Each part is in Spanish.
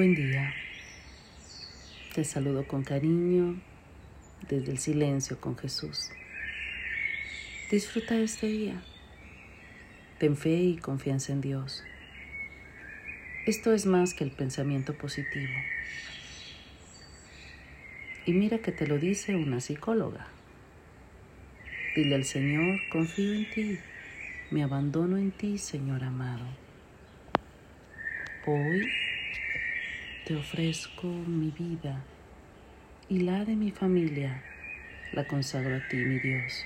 Buen día. Te saludo con cariño desde el silencio con Jesús. Disfruta este día. Ten fe y confianza en Dios. Esto es más que el pensamiento positivo. Y mira que te lo dice una psicóloga. Dile al Señor, confío en ti, me abandono en ti, Señor amado. Hoy te ofrezco mi vida y la de mi familia, la consagro a ti, mi Dios.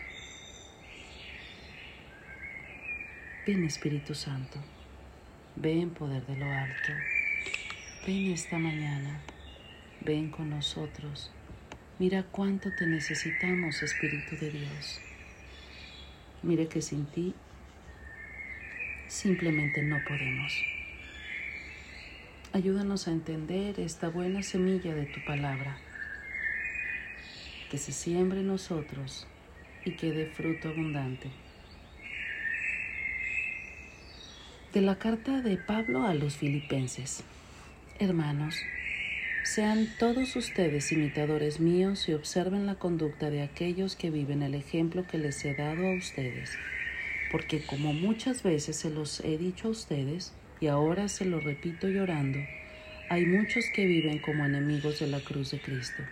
Ven Espíritu Santo, ven poder de lo alto, ven esta mañana, ven con nosotros. Mira cuánto te necesitamos, Espíritu de Dios. Mire que sin ti simplemente no podemos. Ayúdanos a entender esta buena semilla de tu palabra, que se siembre en nosotros y que dé fruto abundante. De la carta de Pablo a los filipenses. Hermanos, sean todos ustedes imitadores míos y observen la conducta de aquellos que viven el ejemplo que les he dado a ustedes, porque como muchas veces se los he dicho a ustedes, y ahora se lo repito llorando, hay muchos que viven como enemigos de la cruz de Cristo.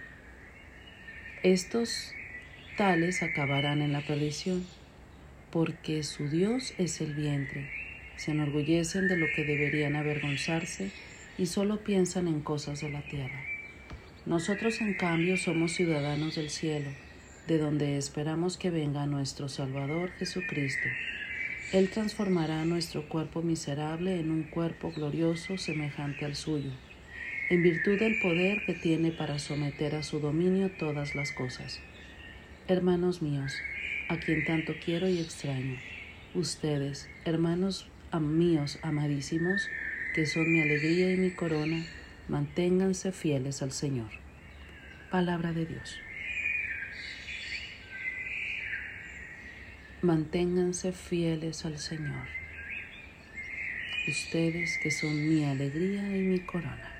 Estos tales acabarán en la perdición, porque su Dios es el vientre, se enorgullecen de lo que deberían avergonzarse, y solo piensan en cosas de la tierra. Nosotros, en cambio, somos ciudadanos del cielo, de donde esperamos que venga nuestro Salvador Jesucristo. Él transformará nuestro cuerpo miserable en un cuerpo glorioso semejante al suyo, en virtud del poder que tiene para someter a su dominio todas las cosas. Hermanos míos, a quien tanto quiero y extraño, ustedes, hermanos míos amadísimos, que son mi alegría y mi corona, manténganse fieles al Señor. Palabra de Dios. Manténganse fieles al Señor, ustedes que son mi alegría y mi corona.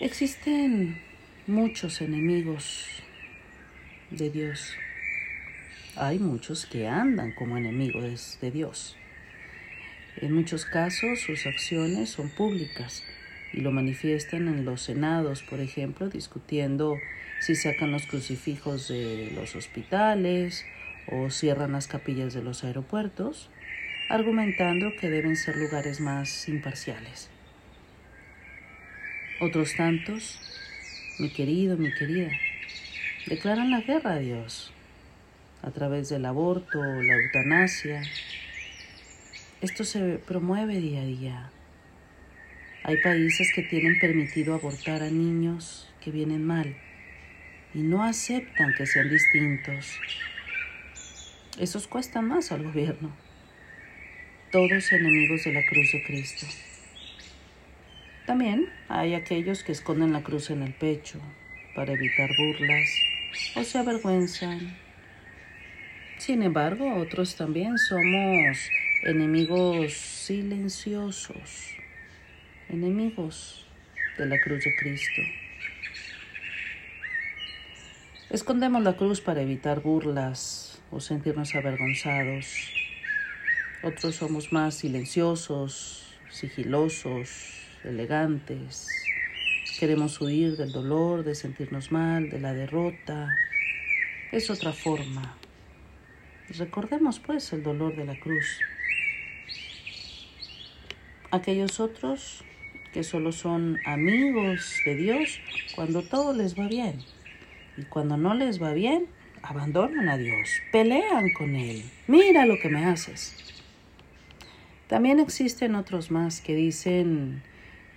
Existen muchos enemigos de Dios. Hay muchos que andan como enemigos de Dios. En muchos casos sus acciones son públicas y lo manifiestan en los senados, por ejemplo, discutiendo si sacan los crucifijos de los hospitales o cierran las capillas de los aeropuertos, argumentando que deben ser lugares más imparciales. Otros tantos, mi querido, mi querida, declaran la guerra a Dios a través del aborto, la eutanasia, esto se promueve día a día. Hay países que tienen permitido abortar a niños que vienen mal y no aceptan que sean distintos. Esos cuestan más al gobierno. Todos enemigos de la cruz de Cristo. También hay aquellos que esconden la cruz en el pecho para evitar burlas o se avergüenzan. Sin embargo, otros también somos enemigos silenciosos, enemigos de la cruz de Cristo. Escondemos la cruz para evitar burlas o sentirnos avergonzados. Otros somos más silenciosos, sigilosos, elegantes. Queremos huir del dolor, de sentirnos mal, de la derrota. Es otra forma. Recordemos pues el dolor de la cruz aquellos otros que solo son amigos de Dios cuando todo les va bien. Y cuando no les va bien, abandonan a Dios, pelean con Él. Mira lo que me haces. También existen otros más que dicen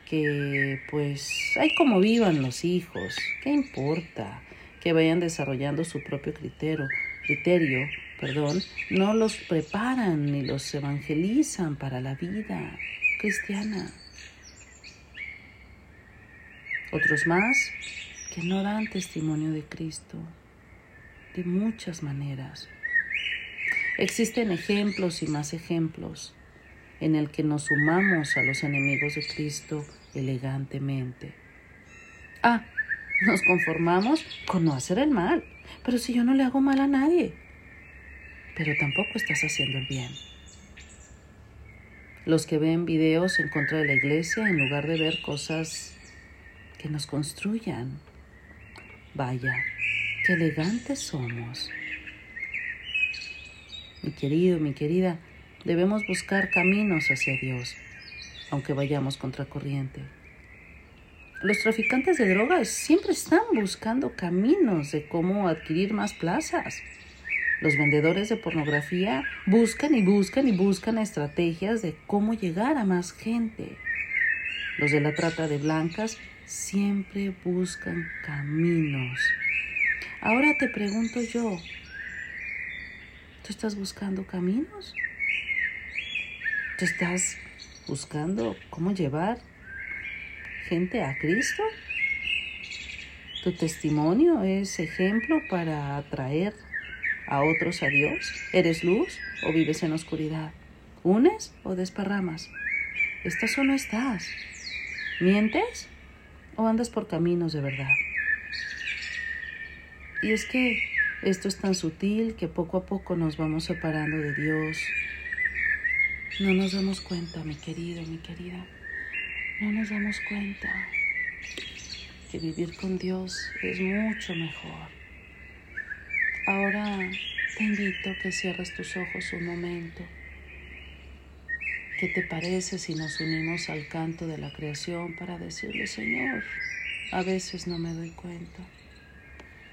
que pues hay como vivan los hijos, ¿qué importa? Que vayan desarrollando su propio criterio, criterio, perdón, no los preparan ni los evangelizan para la vida cristiana. Otros más que no dan testimonio de Cristo de muchas maneras. Existen ejemplos y más ejemplos. en el que nos sumamos a los enemigos de Cristo elegantemente. Ah, nos conformamos con no hacer el mal, pero si yo no le hago mal a nadie, pero tampoco estás haciendo el bien. Los que ven videos en contra de la iglesia en lugar de ver cosas que nos construyan. Vaya, qué elegantes somos. Mi querido, mi querida, debemos buscar caminos hacia Dios, aunque vayamos contracorriente. Los traficantes de drogas siempre están buscando caminos de cómo adquirir más plazas. Los vendedores de pornografía buscan y buscan y buscan estrategias de cómo llegar a más gente. Los de la trata de blancas siempre buscan caminos. Ahora te pregunto yo, ¿tú estás buscando caminos? ¿Tú estás buscando cómo llevar gente a Cristo? ¿Tu testimonio es ejemplo para atraer a otros a Dios? ¿Eres luz o vives en oscuridad? ¿Unes o desparramas? ¿Estás o no estás? ¿Mientes o andas por caminos de verdad? Y es que esto es tan sutil que poco a poco nos vamos separando de Dios. No nos damos cuenta, mi querido, mi querida. No nos damos cuenta que vivir con Dios es mucho mejor. Ahora te invito a que cierres tus ojos un momento. ¿Qué te parece si nos unimos al canto de la creación para decirle, Señor, a veces no me doy cuenta?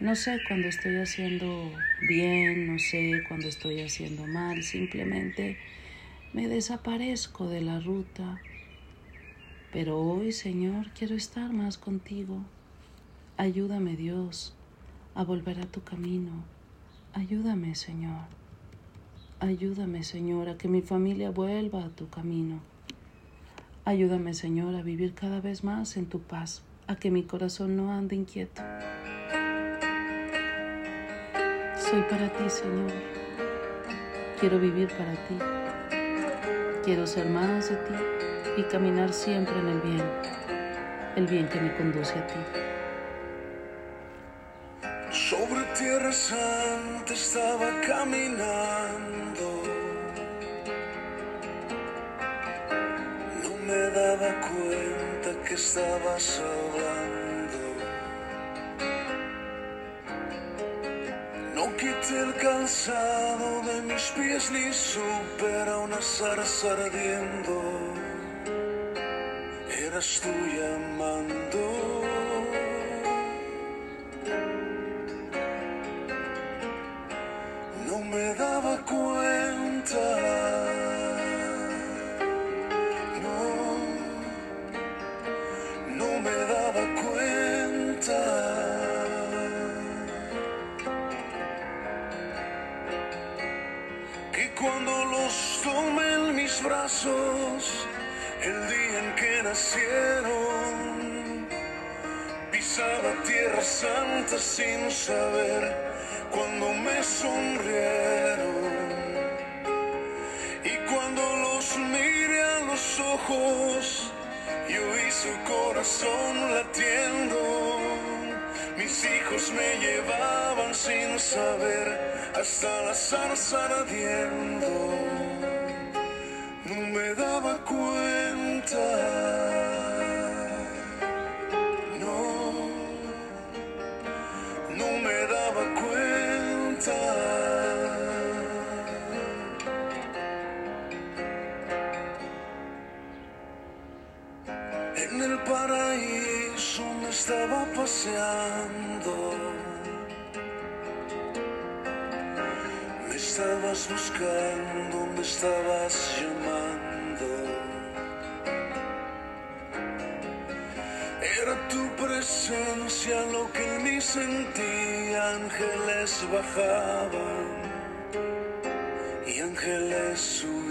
No sé cuando estoy haciendo bien, no sé cuando estoy haciendo mal, simplemente me desaparezco de la ruta. Pero hoy, Señor, quiero estar más contigo. Ayúdame, Dios, a volver a tu camino. Ayúdame, Señor. Ayúdame, Señor, a que mi familia vuelva a tu camino. Ayúdame, Señor, a vivir cada vez más en tu paz, a que mi corazón no ande inquieto. Soy para ti, Señor. Quiero vivir para ti. Quiero ser más de ti y caminar siempre en el bien, el bien que me conduce a ti. Sobre tierra santa estaba caminando. Me daba cuenta que estaba hablando. No quité el calzado de mis pies ni supe a una zarza ardiendo. Eras tú llamando. No me daba cuenta. Que nacieron, pisaba tierra santa sin saber cuando me sonrieron. Y cuando los miré a los ojos, yo vi su corazón latiendo. Mis hijos me llevaban sin saber hasta la zarza ardiendo. No me daba cuenta. No, no me daba cuenta. En el paraíso me estaba paseando. Me estabas buscando, me estabas llamando. Presencia lo que en mí sentía. Ángeles bajaban y ángeles subían.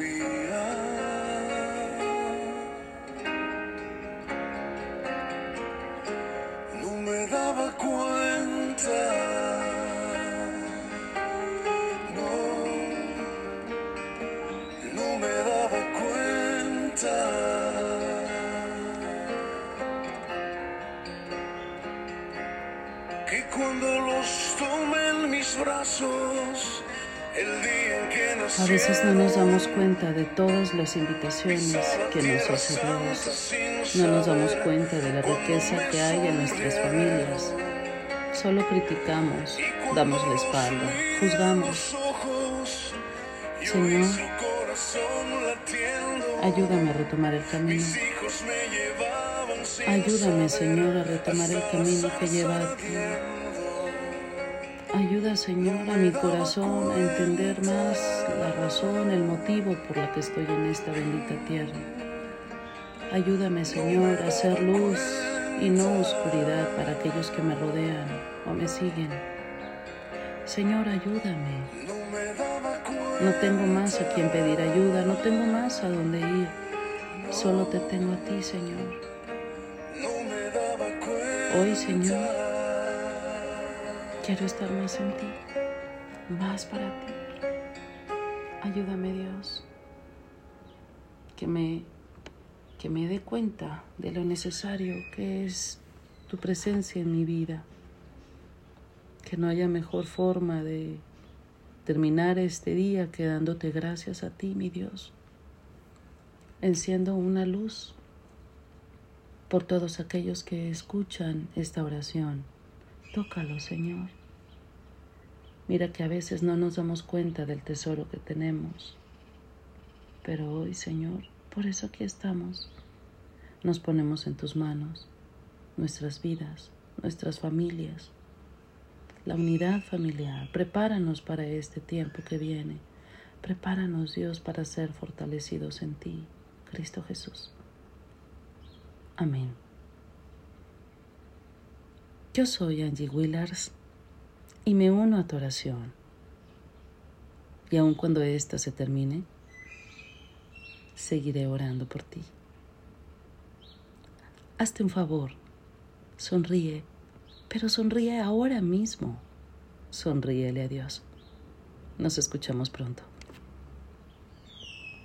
Cuando los tomé en mis brazos. El día en que A veces no nos damos cuenta de todas las invitaciones que nos hace Dios. No nos damos cuenta de la riqueza que hay en nuestras familias. Solo criticamos, damos la espalda, juzgamos. Señor, ayúdame a retomar el camino. Ayúdame, Señor, a retomar el camino que lleva a ti. Ayuda, Señor, a mi corazón a entender más la razón, el motivo por la que estoy en esta bendita tierra. Ayúdame, Señor, a hacer luz y no oscuridad para aquellos que me rodean o me siguen. Señor, ayúdame. No tengo más a quien pedir ayuda, no tengo más a dónde ir. Solo te tengo a ti, Señor. Hoy, Señor, quiero estar más en ti, más para ti. Ayúdame, Dios, que me, que me dé cuenta de lo necesario que es tu presencia en mi vida. Que no haya mejor forma de terminar este día que dándote gracias a ti, mi Dios. Enciendo una luz por todos aquellos que escuchan esta oración. Tócalo, Señor. Mira que a veces no nos damos cuenta del tesoro que tenemos. Pero hoy, Señor, por eso aquí estamos. Nos ponemos en tus manos, nuestras vidas, nuestras familias, la unidad familiar. Prepáranos para este tiempo que viene. Prepáranos, Dios, para ser fortalecidos en ti, Cristo Jesús. Amén. Yo soy Angie Willars y me uno a tu oración. Y aun cuando ésta se termine, seguiré orando por ti. Hazte un favor, sonríe, pero sonríe ahora mismo. Sonríele a Dios. Nos escuchamos pronto.